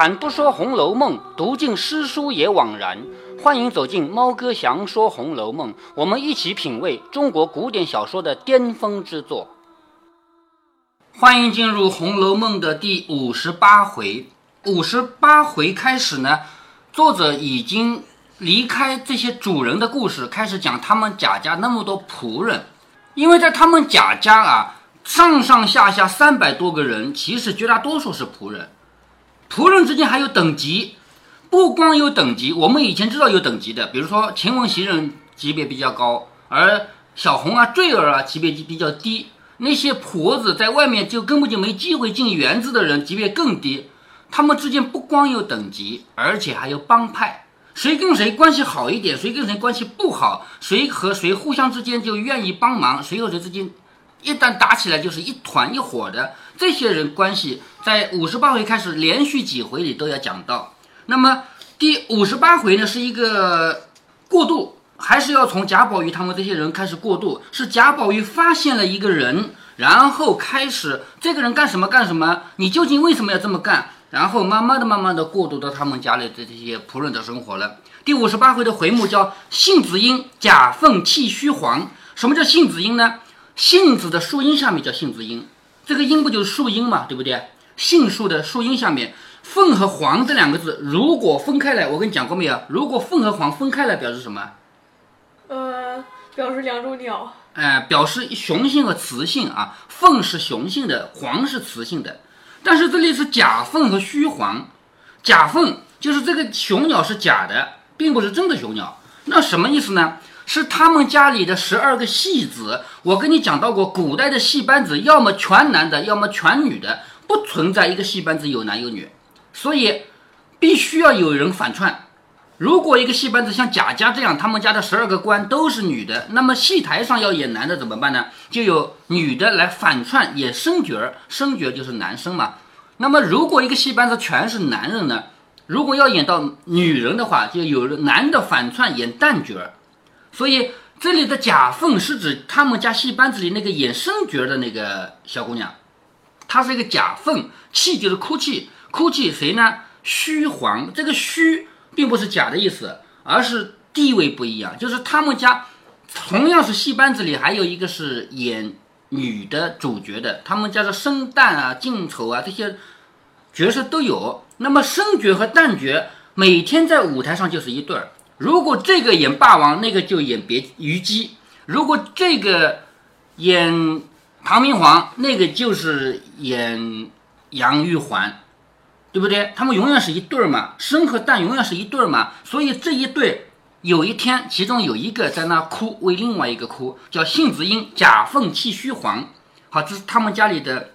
开坛不说《红楼梦》，读尽诗书也枉然。欢迎走进猫哥祥说《红楼梦》，我们一起品味中国古典小说的巅峰之作。欢迎进入《红楼梦》的第五十八回。五十八回开始呢，作者已经离开这些主人的故事，开始讲他们贾家那么多仆人。因为在他们贾家啊，上上下下三百多个人，其实绝大多数是仆人。仆人之间还有等级，不光有等级，我们以前知道有等级的，比如说秦王袭人级别比较高，而小红啊、坠儿啊级别就比较低。那些婆子在外面就根本就没机会进园子的人级别更低。他们之间不光有等级，而且还有帮派，谁跟谁关系好一点，谁跟谁关系不好，谁和谁互相之间就愿意帮忙，谁和谁之间一旦打起来就是一团一伙的。这些人关系在五十八回开始连续几回里都要讲到。那么第五十八回呢是一个过渡，还是要从贾宝玉他们这些人开始过渡？是贾宝玉发现了一个人，然后开始这个人干什么干什么？你究竟为什么要这么干？然后慢慢的、慢慢的过渡到他们家里的这些仆人的生活了。第五十八回的回目叫“杏子阴假凤气虚黄”。什么叫杏子阴呢？杏子的树荫下面叫杏子阴。这个阴不就是树荫嘛，对不对？杏树的树荫下面，凤和凰这两个字如果分开来，我跟你讲过没有？如果凤和凰分开来，表示什么？呃，表示两种鸟。哎，表示雄性和雌性啊。凤是雄性的，凰是雌性的。但是这里是假凤和虚凰，假凤就是这个雄鸟是假的，并不是真的雄鸟。那什么意思呢？是他们家里的十二个戏子，我跟你讲到过，古代的戏班子要么全男的，要么全女的，不存在一个戏班子有男有女，所以必须要有人反串。如果一个戏班子像贾家这样，他们家的十二个官都是女的，那么戏台上要演男的怎么办呢？就有女的来反串演生角儿，生角就是男生嘛。那么如果一个戏班子全是男人呢？如果要演到女人的话，就有男的反串演旦角儿。所以这里的假凤是指他们家戏班子里那个演生角的那个小姑娘，她是一个假凤，气就是哭泣，哭泣谁呢？虚黄，这个虚并不是假的意思，而是地位不一样，就是他们家同样是戏班子里还有一个是演女的主角的，他们家的生旦啊、净丑啊这些角色都有。那么生角和旦角每天在舞台上就是一对儿。如果这个演霸王，那个就演别虞姬；如果这个演唐明皇，那个就是演杨玉环，对不对？他们永远是一对儿嘛，生和旦永远是一对儿嘛。所以这一对有一天，其中有一个在那哭，为另外一个哭，叫杏子阴假凤气虚黄。好，这是他们家里的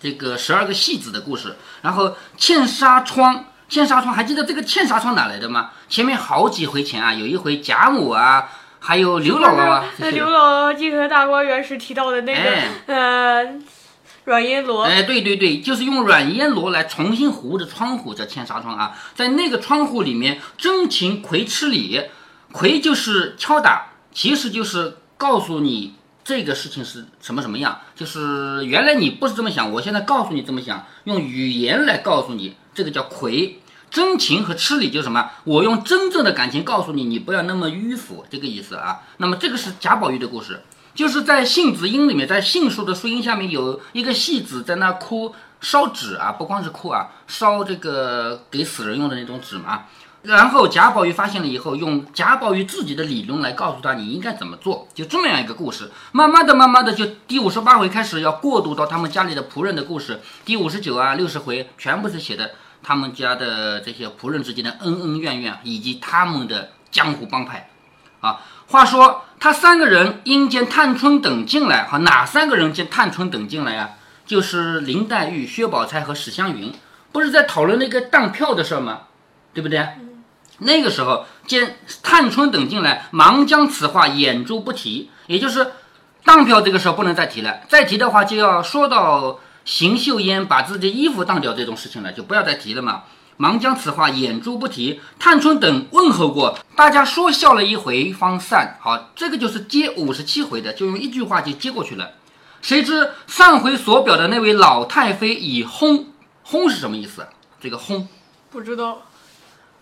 这个十二个戏子的故事。然后茜纱窗。茜纱窗还记得这个嵌纱窗哪来的吗？前面好几回前啊，有一回贾母啊，还有刘姥姥啊，那刘姥姥记得大观园时提到的那个呃软烟罗。哎，对对对，就是用软烟罗来重新糊的窗户叫嵌纱窗啊。在那个窗户里面，真情葵吃礼，葵就是敲打，其实就是告诉你这个事情是什么什么样，就是原来你不是这么想，我现在告诉你这么想，用语言来告诉你。这个叫魁，真情和吃礼就是什么？我用真正的感情告诉你，你不要那么迂腐，这个意思啊。那么这个是贾宝玉的故事，就是在杏子荫里面，在杏树的树荫下面有一个戏子在那哭烧纸啊，不光是哭啊，烧这个给死人用的那种纸嘛。然后贾宝玉发现了以后，用贾宝玉自己的理论来告诉他你应该怎么做，就这么样一个故事。慢慢的、慢慢的，就第五十八回开始要过渡到他们家里的仆人的故事。第五十九啊、六十回全部是写的。他们家的这些仆人之间的恩恩怨怨，以及他们的江湖帮派，啊，话说他三个人因见探春等进来，哈，哪三个人见探春等进来呀？就是林黛玉、薛宝钗和史湘云，不是在讨论那个当票的事吗？对不对？那个时候见探春等进来，忙将此话掩住不提，也就是当票这个事不能再提了，再提的话就要说到。邢岫烟把自己衣服当掉这种事情了，就不要再提了嘛。忙将此话掩住不提。探春等问候过，大家说笑了一回，方散。好，这个就是接五十七回的，就用一句话就接过去了。谁知上回所表的那位老太妃已轰轰是什么意思？这个轰，不知道。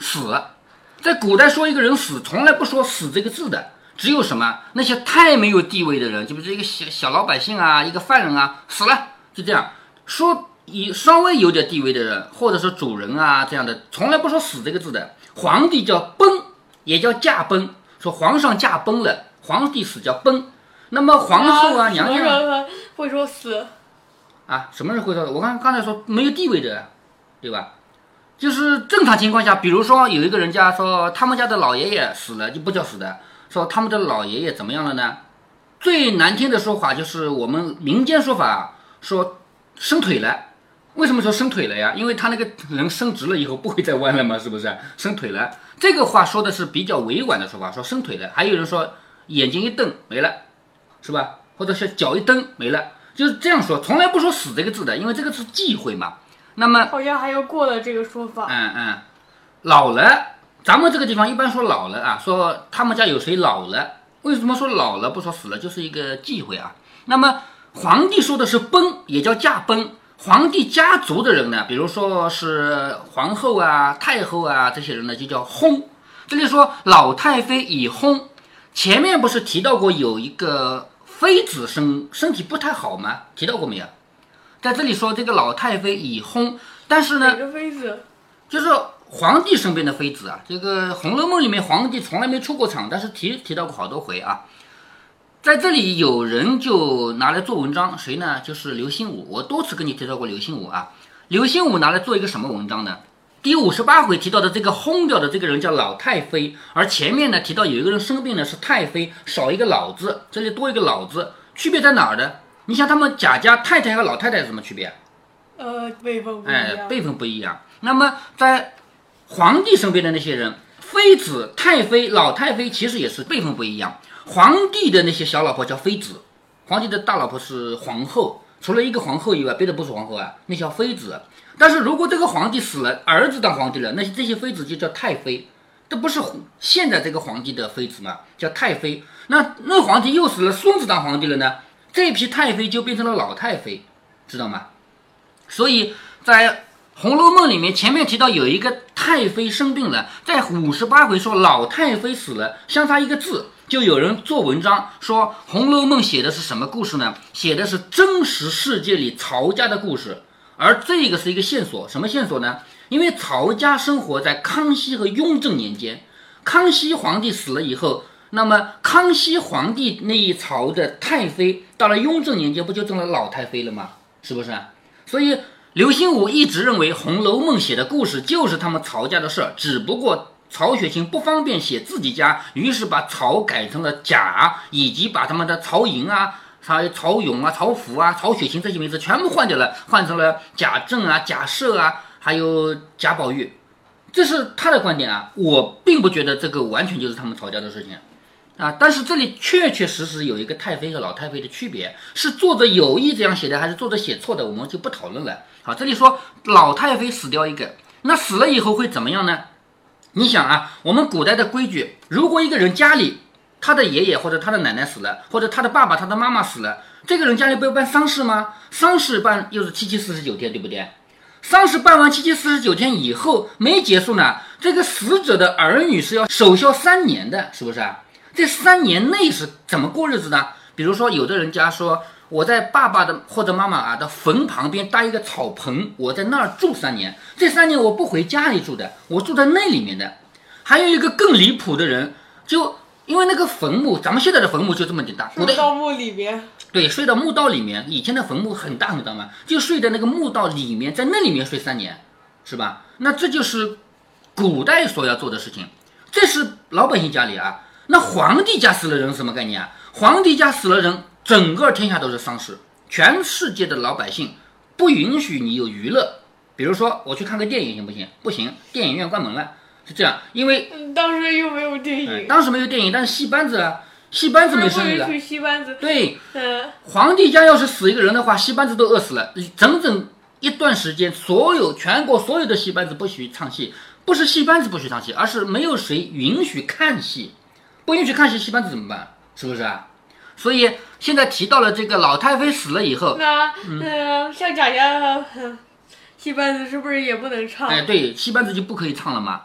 死，在古代说一个人死，从来不说死这个字的，只有什么那些太没有地位的人，就比如一个小小老百姓啊，一个犯人啊，死了，就这样说。以稍微有点地位的人，或者是主人啊这样的，从来不说死这个字的。皇帝叫崩，也叫驾崩，说皇上驾崩了，皇帝死叫崩。那么皇后啊，娘娘会说死啊？什么人会说？我刚刚才说没有地位的，对吧？就是正常情况下，比如说有一个人家说他们家的老爷爷死了，就不叫死的，说他们的老爷爷怎么样了呢？最难听的说法就是我们民间说法说伸腿了。为什么说伸腿了呀？因为他那个人伸直了以后不会再弯了嘛？是不是？伸腿了，这个话说的是比较委婉的说法，说伸腿了。还有人说眼睛一瞪没了，是吧？或者是脚一蹬没了，就是这样说，从来不说死这个字的，因为这个是忌讳嘛。那么好像还要过了这个说法。嗯嗯，老了，咱们这个地方一般说老了啊，说他们家有谁老了？为什么说老了不说死了？就是一个忌讳啊。那么皇帝说的是崩，也叫驾崩。皇帝家族的人呢，比如说是皇后啊、太后啊这些人呢，就叫薨。这里说老太妃已薨，前面不是提到过有一个妃子身身体不太好吗？提到过没有？在这里说这个老太妃已薨，但是呢，妃子？就是皇帝身边的妃子啊。这个《红楼梦》里面皇帝从来没出过场，但是提提到过好多回啊。在这里有人就拿来做文章，谁呢？就是刘心武。我多次跟你提到过刘心武啊。刘心武拿来做一个什么文章呢？第五十八回提到的这个轰掉的这个人叫老太妃，而前面呢提到有一个人生病呢是太妃，少一个老字，这里多一个老字，区别在哪儿呢？你像他们贾家太太和老太太有什么区别？呃，辈分不一样。哎，辈分不一样。那么在皇帝身边的那些人，妃子、太妃、老太妃其实也是辈分不一样。皇帝的那些小老婆叫妃子，皇帝的大老婆是皇后，除了一个皇后以外，别的不是皇后啊，那叫妃子。但是如果这个皇帝死了，儿子当皇帝了，那这些妃子就叫太妃，这不是现在这个皇帝的妃子吗？叫太妃。那那皇帝又死了，孙子当皇帝了呢，这批太妃就变成了老太妃，知道吗？所以在《红楼梦》里面，前面提到有一个太妃生病了，在五十八回说老太妃死了，相差一个字。就有人做文章说《红楼梦》写的是什么故事呢？写的是真实世界里曹家的故事，而这个是一个线索，什么线索呢？因为曹家生活在康熙和雍正年间，康熙皇帝死了以后，那么康熙皇帝那一朝的太妃到了雍正年间，不就成了老太妃了吗？是不是？所以刘心武一直认为《红楼梦》写的故事就是他们曹家的事儿，只不过。曹雪芹不方便写自己家，于是把曹改成了贾，以及把他们的曹寅啊、曹曹勇啊、曹福啊、曹雪芹这些名字全部换掉了，换成了贾政啊、贾赦啊，还有贾宝玉。这是他的观点啊，我并不觉得这个完全就是他们曹家的事情啊。但是这里确确实实有一个太妃和老太妃的区别，是作者有意这样写的，还是作者写错的，我们就不讨论了。好，这里说老太妃死掉一个，那死了以后会怎么样呢？你想啊，我们古代的规矩，如果一个人家里他的爷爷或者他的奶奶死了，或者他的爸爸、他的妈妈死了，这个人家里不要办丧事吗？丧事办又是七七四十九天，对不对？丧事办完七七四十九天以后没结束呢，这个死者的儿女是要守孝三年的，是不是啊？这三年内是怎么过日子呢？比如说，有的人家说。我在爸爸的或者妈妈啊的坟旁边搭一个草棚，我在那儿住三年。这三年我不回家里住的，我住在那里面的。还有一个更离谱的人，就因为那个坟墓，咱们现在的坟墓就这么点大，睡到墓里面。对，睡到墓道里面。以前的坟墓很大很大嘛，就睡在那个墓道里面，在那里面睡三年，是吧？那这就是古代所要做的事情。这是老百姓家里啊，那皇帝家死了人什么概念啊？皇帝家死了人。整个天下都是丧事，全世界的老百姓不允许你有娱乐。比如说，我去看个电影行不行？不行，电影院关门了。是这样，因为当时又没有电影，当时没有电影，但是戏班子啊，戏班子没生意了。戏班子。对，皇帝家要是死一个人的话，戏班子都饿死了。整整一段时间，所有全国所有的戏班子不许唱戏，不是戏班子不许唱戏，而是没有谁允许看戏。不允许看戏，戏班子怎么办？是不是啊？所以现在提到了这个老太妃死了以后，那嗯，像贾家，戏班子是不是也不能唱？哎，对，戏班子就不可以唱了嘛。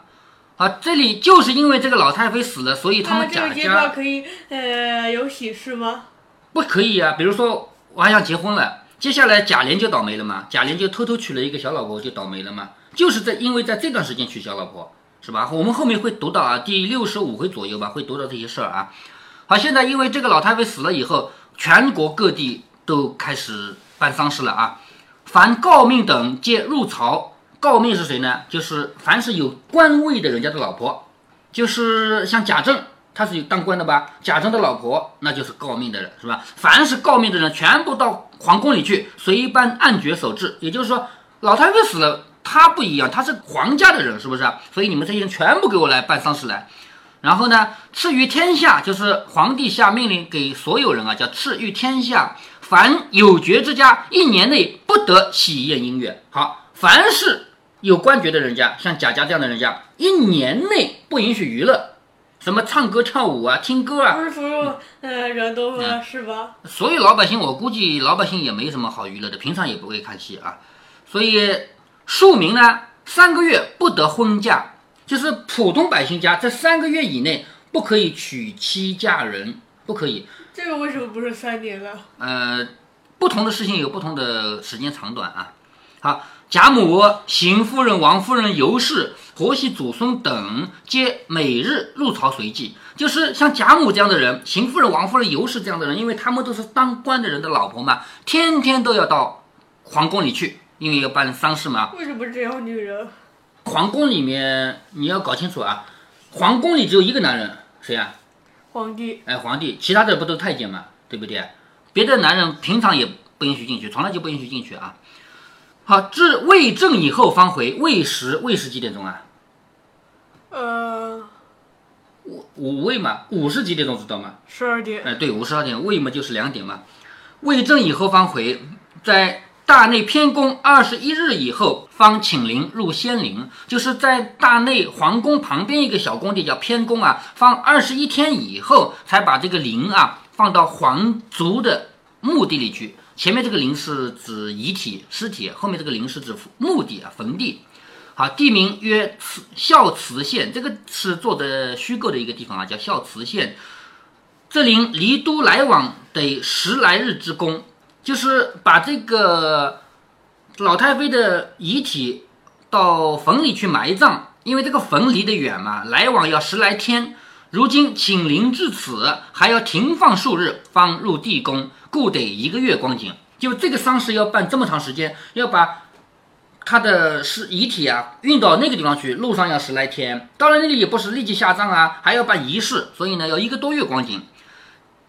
啊，这里就是因为这个老太妃死了，所以他们贾那这个阶段家可以呃有喜事吗？不可以啊。比如说，我还想结婚了，接下来贾琏就倒霉了嘛，贾琏就偷偷娶了一个小老婆，就倒霉了嘛。就是在因为在这段时间娶小老婆，是吧？我们后面会读到啊，第六十五回左右吧，会读到这些事儿啊。好，现在因为这个老太妃死了以后，全国各地都开始办丧事了啊。凡诰命等皆入朝。诰命是谁呢？就是凡是有官位的人家的老婆，就是像贾政，他是有当官的吧？贾政的老婆那就是诰命的人，是吧？凡是诰命的人，全部到皇宫里去，随班按爵守制。也就是说，老太妃死了，他不一样，他是皇家的人，是不是？所以你们这些人全部给我来办丧事来。然后呢，赐予天下，就是皇帝下命令给所有人啊，叫赐予天下，凡有爵之家，一年内不得喜宴音乐。好，凡是有官爵的人家，像贾家这样的人家，一年内不允许娱乐，什么唱歌跳舞啊、听歌啊，不是所有呃人都合适吧？所有老百姓，我估计老百姓也没什么好娱乐的，平常也不会看戏啊。所以庶民呢，三个月不得婚嫁，就是普通百姓家在三个月以内不可以娶妻嫁人，不可以。这个为什么不是三年呢？呃，不同的事情有不同的时间长短啊。好，贾母、邢夫人、王夫人、尤氏、婆媳祖孙等，皆每日入朝随祭。就是像贾母这样的人，邢夫人、王夫人、尤氏这样的人，因为他们都是当官的人的老婆嘛，天天都要到皇宫里去，因为要办丧事嘛。为什么只有女人？皇宫里面你要搞清楚啊，皇宫里只有一个男人，谁啊？皇帝哎，皇帝，其他的不都太监嘛，对不对？别的男人平常也不允许进去，从来就不允许进去啊。好，至未正以后方回。未时，未时几点钟啊？呃，五五未嘛，午是几点钟知道吗？十二点。哎，对，午十二点，未嘛就是两点嘛。未正以后方回，在大内偏宫二十一日以后方请灵入仙陵，就是在大内皇宫旁边一个小宫殿叫偏宫啊，放二十一天以后才把这个灵啊放到皇族的墓地里去。前面这个陵是指遗体、尸体，后面这个陵是指墓地啊、坟地。好，地名曰孝慈县，这个是做的虚构的一个地方啊，叫孝慈县。这灵离都来往得十来日之功，就是把这个老太妃的遗体到坟里去埋葬，因为这个坟离得远嘛，来往要十来天。如今请灵至此，还要停放数日，方入地宫，故得一个月光景。就这个丧事要办这么长时间，要把他的尸遗体啊运到那个地方去，路上要十来天，到了那里也不是立即下葬啊，还要办仪式，所以呢要一个多月光景。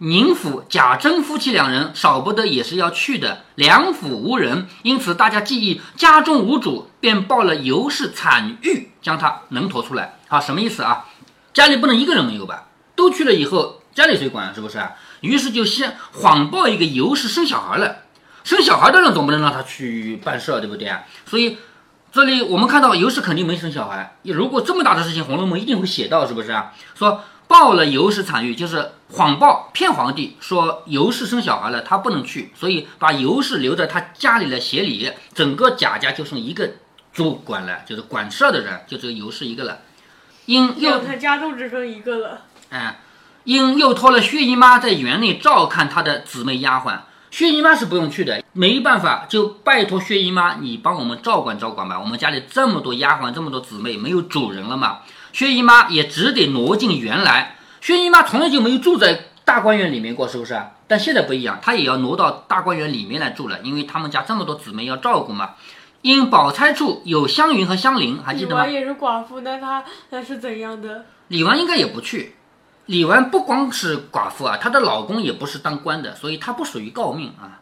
宁府贾珍夫妻两人少不得也是要去的，两府无人，因此大家记忆家中无主，便报了尤氏惨狱，将他能驮出来。好，什么意思啊？家里不能一个人没有吧？都去了以后，家里谁管？是不是啊？于是就先谎报一个尤氏生小孩了，生小孩的人总不能让他去办事，对不对啊？所以这里我们看到尤氏肯定没生小孩。如果这么大的事情，《红楼梦》一定会写到，是不是啊？说报了尤氏惨狱，就是谎报骗皇帝说尤氏生小孩了，他不能去，所以把尤氏留在他家里来协理，整个贾家就剩一个主管了，就是管事儿的人，就只有尤氏一个了。因又他家中只剩一个了。哎，因又托了薛姨妈在园内照看她的姊妹丫鬟。薛姨妈是不用去的，没办法，就拜托薛姨妈，你帮我们照管照管吧。我们家里这么多丫鬟，这么多姊妹，没有主人了嘛。薛姨妈也只得挪进原来。薛姨妈从来就没有住在大观园里面过，是不是？但现在不一样，她也要挪到大观园里面来住了，因为他们家这么多姊妹要照顾嘛。因宝钗处有湘云和湘菱，还记得吗？李纨也是寡妇，那她那是怎样的？李纨应该也不去。李纨不光是寡妇啊，她的老公也不是当官的，所以她不属于诰命啊。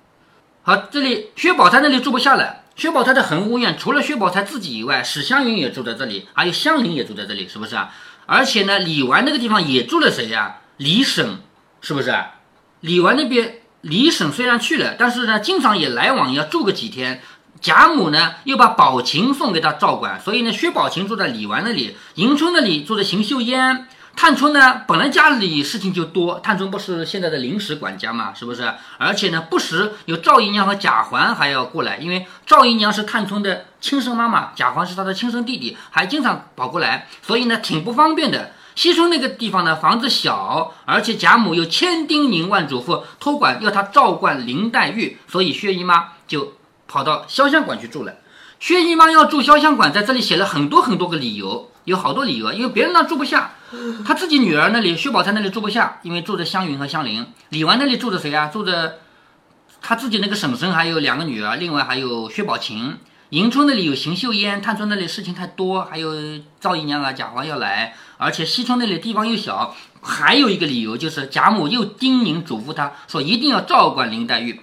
好，这里薛宝钗那里住不下了。薛宝钗的恒芜院，除了薛宝钗自己以外，史湘云也住在这里，还有香菱也住在这里，是不是啊？而且呢，李纨那个地方也住了谁呀？李婶，是不是啊？李纨那边李婶虽然去了，但是呢，经常也来往，要住个几天。贾母呢，又把宝琴送给他照管，所以呢，薛宝琴住在李纨那里，迎春那里住在邢岫烟，探春呢，本来家里事情就多，探春不是现在的临时管家嘛，是不是？而且呢，不时有赵姨娘和贾环还要过来，因为赵姨娘是探春的亲生妈妈，贾环是她的亲生弟弟，还经常跑过来，所以呢，挺不方便的。西村那个地方呢，房子小，而且贾母又千叮咛万嘱咐，托管要她照管林黛玉，所以薛姨妈就跑到潇湘馆去住了。薛姨妈要住潇湘馆，在这里写了很多很多个理由，有好多理由，因为别人那住不下。他自己女儿那里，薛宝钗那里住不下，因为住着湘云和湘菱。李纨那里住着谁啊？住着他自己那个婶婶，还有两个女儿，另外还有薛宝琴。迎春那里有邢岫烟，探春那里事情太多，还有赵姨娘啊、贾环要来，而且西春那里地方又小。还有一个理由就是贾母又叮咛嘱咐他说，一定要照管林黛玉。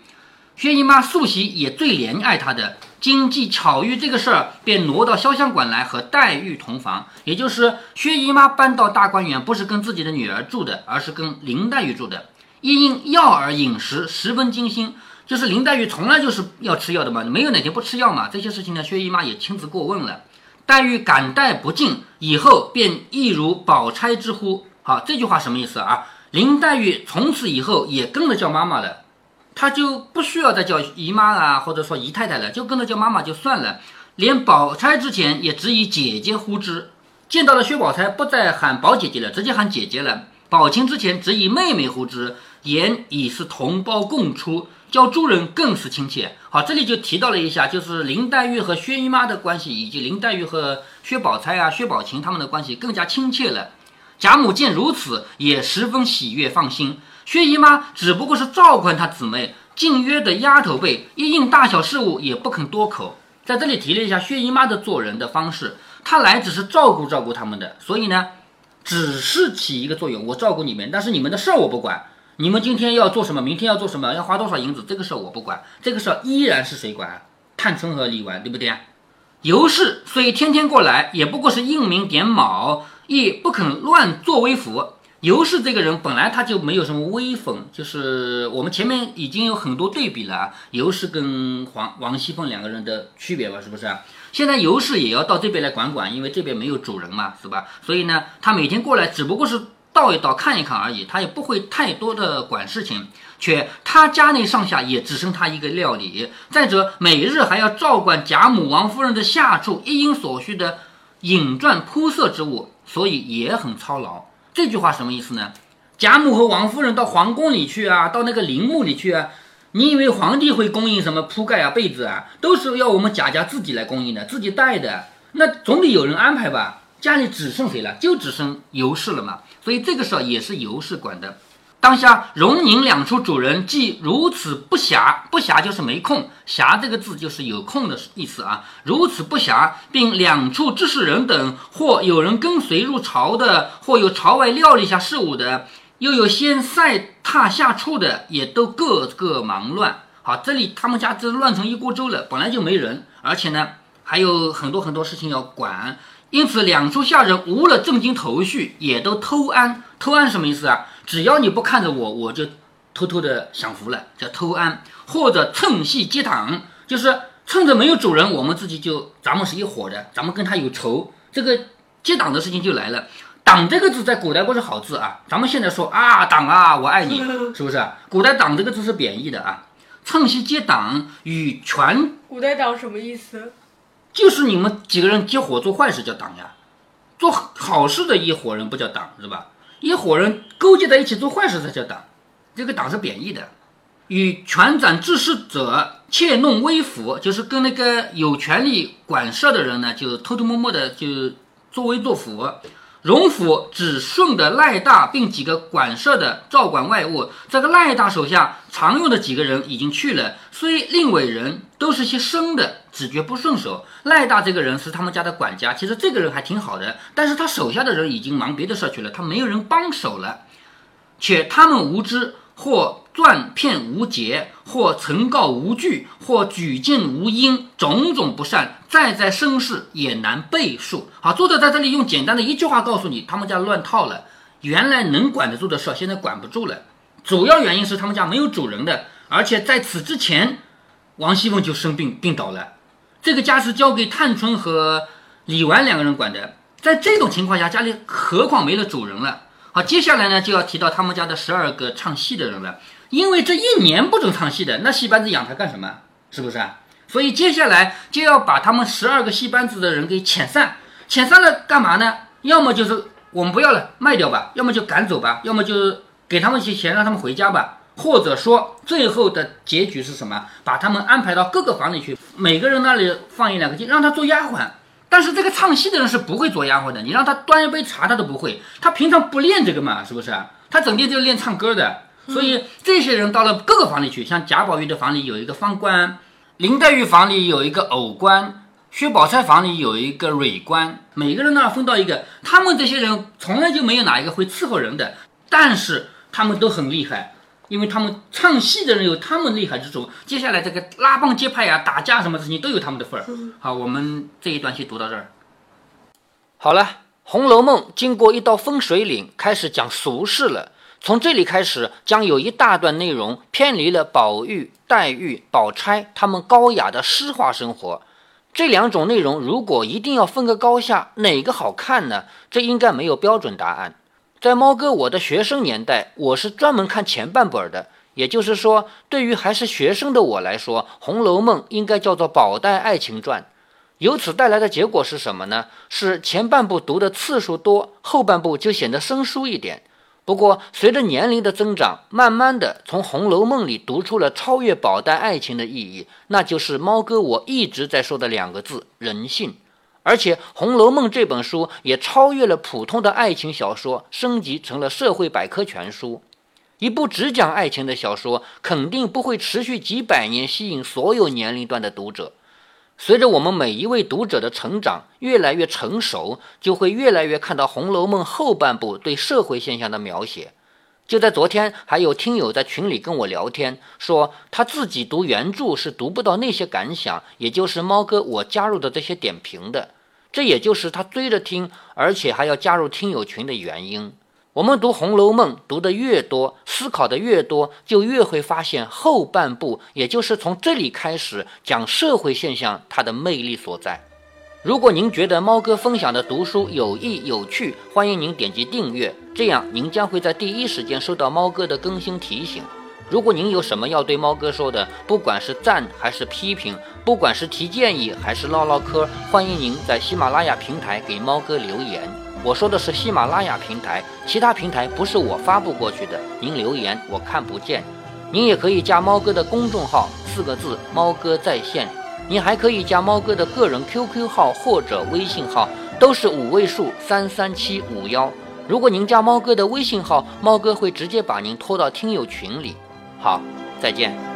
薛姨妈素喜也最怜爱她的。经济巧遇这个事儿，便挪到潇湘馆来和黛玉同房。也就是薛姨妈搬到大观园，不是跟自己的女儿住的，而是跟林黛玉住的。因因药儿饮食十分精心，就是林黛玉从来就是要吃药的嘛，没有哪天不吃药嘛。这些事情呢，薛姨妈也亲自过问了。黛玉感戴不尽，以后便一如宝钗之呼。好，这句话什么意思啊？林黛玉从此以后也跟着叫妈妈了。他就不需要再叫姨妈啊，或者说姨太太了，就跟着叫妈妈就算了。连宝钗之前也只以姐姐呼之，见到了薛宝钗，不再喊宝姐姐了，直接喊姐姐了。宝琴之前只以妹妹呼之，言已是同胞共出，叫诸人更是亲切。好，这里就提到了一下，就是林黛玉和薛姨妈的关系，以及林黛玉和薛宝钗啊、薛宝琴他们的关系更加亲切了。贾母见如此，也十分喜悦放心。薛姨妈只不过是照管她姊妹，近约的丫头辈，一应大小事务也不肯多口。在这里提了一下薛姨妈的做人的方式，她来只是照顾照顾他们的，所以呢，只是起一个作用，我照顾你们，但是你们的事儿我不管。你们今天要做什么，明天要做什么，要花多少银子，这个事儿我不管，这个事儿依然是谁管？探春和李纨，对不对？尤氏虽天天过来，也不过是应名点卯，亦不肯乱作威服。尤氏这个人本来他就没有什么威风，就是我们前面已经有很多对比了，尤氏跟黄王熙凤两个人的区别吧，是不是？现在尤氏也要到这边来管管，因为这边没有主人嘛，是吧？所以呢，他每天过来只不过是倒一倒、看一看而已，他也不会太多的管事情。却他家内上下也只剩他一个料理，再者每日还要照管贾母、王夫人的下处一应所需的饮馔铺设之物，所以也很操劳。这句话什么意思呢？贾母和王夫人到皇宫里去啊，到那个陵墓里去啊，你以为皇帝会供应什么铺盖啊、被子啊，都是要我们贾家自己来供应的，自己带的。那总得有人安排吧？家里只剩谁了？就只剩尤氏了嘛。所以这个时候也是尤氏管的。当下荣宁两处主人既如此不暇，不暇就是没空，暇这个字就是有空的意思啊。如此不暇，并两处知事人等，或有人跟随入朝的，或有朝外料理一下事务的，又有先赛踏下处的，也都个个忙乱。好，这里他们家这乱成一锅粥了，本来就没人，而且呢还有很多很多事情要管，因此两处下人无了正经头绪，也都偷安。偷安什么意思啊？只要你不看着我，我就偷偷的享福了，叫偷安，或者趁隙接党，就是趁着没有主人，我们自己就咱们是一伙的，咱们跟他有仇，这个接党的事情就来了。党这个字在古代不是好字啊，咱们现在说啊党啊我爱你，是不是？古代党这个字是贬义的啊。趁隙接党与权，古代党什么意思？就是你们几个人结伙做坏事叫党呀，做好事的一伙人不叫党是吧？一伙人勾结在一起做坏事才叫党，这个党是贬义的。与权掌治事者窃弄威服，就是跟那个有权利管事的人呢，就偷偷摸摸的就作威作福。荣府只顺的赖大，并几个管事的照管外务。这个赖大手下常用的几个人已经去了，虽另委人都是些生的，只觉不顺手。赖大这个人是他们家的管家，其实这个人还挺好的，但是他手下的人已经忙别的事去了，他没有人帮手了，且他们无知。或断片无节，或成告无据，或举荐无因，种种不善，再在身世也难背述。好，作者在这里用简单的一句话告诉你，他们家乱套了。原来能管得住的事，现在管不住了。主要原因是他们家没有主人的，而且在此之前，王熙凤就生病病倒了。这个家是交给探春和李纨两个人管的。在这种情况下，家里何况没了主人了。好，接下来呢就要提到他们家的十二个唱戏的人了，因为这一年不准唱戏的，那戏班子养他干什么？是不是啊？所以接下来就要把他们十二个戏班子的人给遣散，遣散了干嘛呢？要么就是我们不要了，卖掉吧；要么就赶走吧；要么就是给他们一些钱，让他们回家吧。或者说，最后的结局是什么？把他们安排到各个房里去，每个人那里放一两个镜，让他做丫鬟。但是这个唱戏的人是不会做丫鬟的，你让他端一杯茶，他都不会。他平常不练这个嘛，是不是？他整天就练唱歌的。所以这些人到了各个房里去，像贾宝玉的房里有一个方官，林黛玉房里有一个偶官，薛宝钗房里有一个蕊官，每个人呢分到一个。他们这些人从来就没有哪一个会伺候人的，但是他们都很厉害。因为他们唱戏的人有他们厉害之处，接下来这个拉帮结派呀、打架什么事情都有他们的份儿。好，我们这一段先读到这儿。好了，《红楼梦》经过一道分水岭，开始讲俗事了。从这里开始，将有一大段内容偏离了宝玉、黛玉、宝钗他们高雅的诗画生活。这两种内容如果一定要分个高下，哪个好看呢？这应该没有标准答案。在猫哥我的学生年代，我是专门看前半本的。也就是说，对于还是学生的我来说，《红楼梦》应该叫做宝黛爱情传。由此带来的结果是什么呢？是前半部读的次数多，后半部就显得生疏一点。不过，随着年龄的增长，慢慢的从《红楼梦》里读出了超越宝黛爱情的意义，那就是猫哥我一直在说的两个字：人性。而且，《红楼梦》这本书也超越了普通的爱情小说，升级成了社会百科全书。一部只讲爱情的小说，肯定不会持续几百年，吸引所有年龄段的读者。随着我们每一位读者的成长，越来越成熟，就会越来越看到《红楼梦》后半部对社会现象的描写。就在昨天，还有听友在群里跟我聊天，说他自己读原著是读不到那些感想，也就是猫哥我加入的这些点评的。这也就是他追着听，而且还要加入听友群的原因。我们读《红楼梦》读得越多，思考的越多，就越会发现后半部，也就是从这里开始讲社会现象，它的魅力所在。如果您觉得猫哥分享的读书有益有趣，欢迎您点击订阅，这样您将会在第一时间收到猫哥的更新提醒。如果您有什么要对猫哥说的，不管是赞还是批评，不管是提建议还是唠唠嗑，欢迎您在喜马拉雅平台给猫哥留言。我说的是喜马拉雅平台，其他平台不是我发布过去的，您留言我看不见。您也可以加猫哥的公众号，四个字“猫哥在线”。您还可以加猫哥的个人 QQ 号或者微信号，都是五位数三三七五幺。如果您加猫哥的微信号，猫哥会直接把您拖到听友群里。好，再见。